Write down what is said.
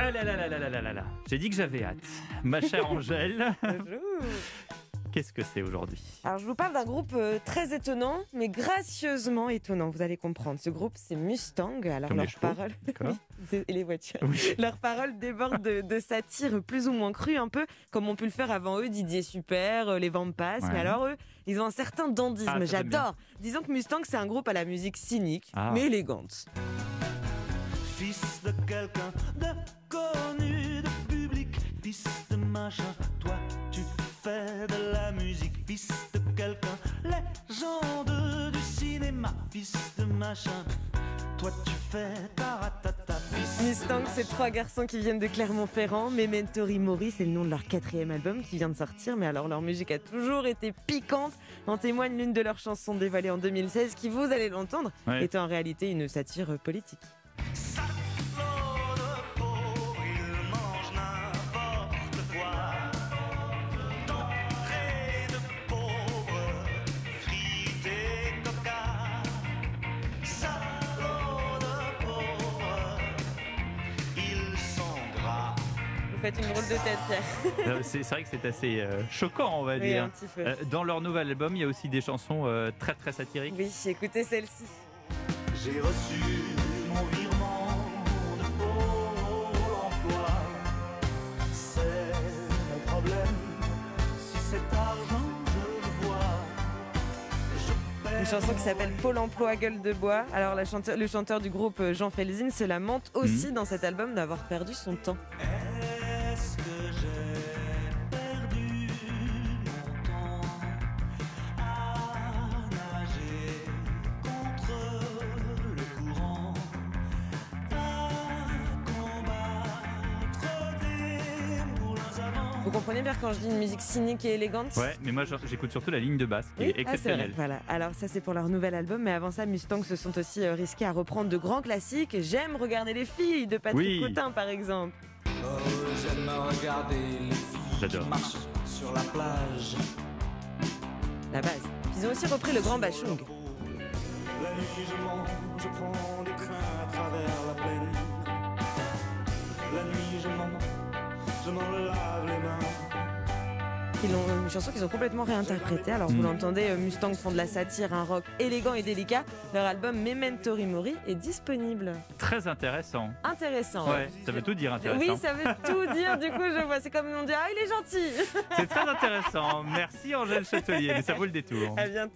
Ah J'ai dit que j'avais hâte. Ma chère Angèle. Qu'est-ce que c'est aujourd'hui? Alors je vous parle d'un groupe euh, très étonnant, mais gracieusement étonnant, vous allez comprendre. Ce groupe c'est Mustang, alors leurs paroles... Et les voitures. Leurs paroles débordent de, satire plus ou moins crue, un peu comme on peut le faire avant eux, Didier Super, euh, les Vampas, ouais. mais alors eux, ils ont un certain dandisme, ah, j'adore. Disons que Mustang c'est un groupe à la musique cynique, ah. mais élégante. Fils de quelqu'un fils de quelqu'un, légende du cinéma, fils de machin, toi tu fais Mustang, de c'est trois garçons qui viennent de Clermont-Ferrand. Memento Mori, c'est le nom de leur quatrième album qui vient de sortir. Mais alors, leur musique a toujours été piquante. En témoigne l'une de leurs chansons dévoilée en 2016, qui, vous allez l'entendre, Ouais. est en réalité une satire politique. Vous faites une drôle de tête, Pierre. C'est vrai que c'est assez euh, choquant, on va Oui, dire. un petit peu. Euh, Dans leur nouvel album, il y a aussi des chansons euh, très très satiriques. Oui, écoutez celle-ci. J'ai reçu mon virement de Pôle emploi. C'est mon problème. Si cet argent, je le vois. Je Une chanson qui s'appelle Pôle emploi gueule de bois. Alors, la chanteur- le chanteur du groupe Jean Felzin se lamente Mhm. aussi dans cet album d'avoir perdu son temps. Vous comprenez bien quand je dis une musique cynique et élégante Ouais, mais moi j'écoute surtout la ligne de basse qui Oui, est ah, exceptionnelle. Voilà. Alors ça c'est pour leur nouvel album, mais avant ça, Mustang se sont aussi euh, risqués à reprendre de grands classiques. J'aime regarder les filles de Patrick Oui. Cotin par exemple. Oh, j'aime regarder les filles J'adore. qui marchent sur la plage. La base. Ils ont aussi repris le Grand Bachung. La nuit, je mange, je prends des trains à travers la plaine. La nuit, je mange, je m'en lave les mains. Ils ont une chanson qu'ils ont complètement réinterprétée. Alors vous Mm. l'entendez, euh, Mustang font de la satire, un rock élégant et délicat. Leur album Memento Mori est disponible. Très intéressant. Intéressant. Ouais, ça veut tout dire intéressant. Oui, ça veut tout dire. Du coup, je vois. C'est comme on dit, ah, il est gentil. C'est très intéressant. Merci Angèle Châtelier, mais ça vaut le détour. À bientôt.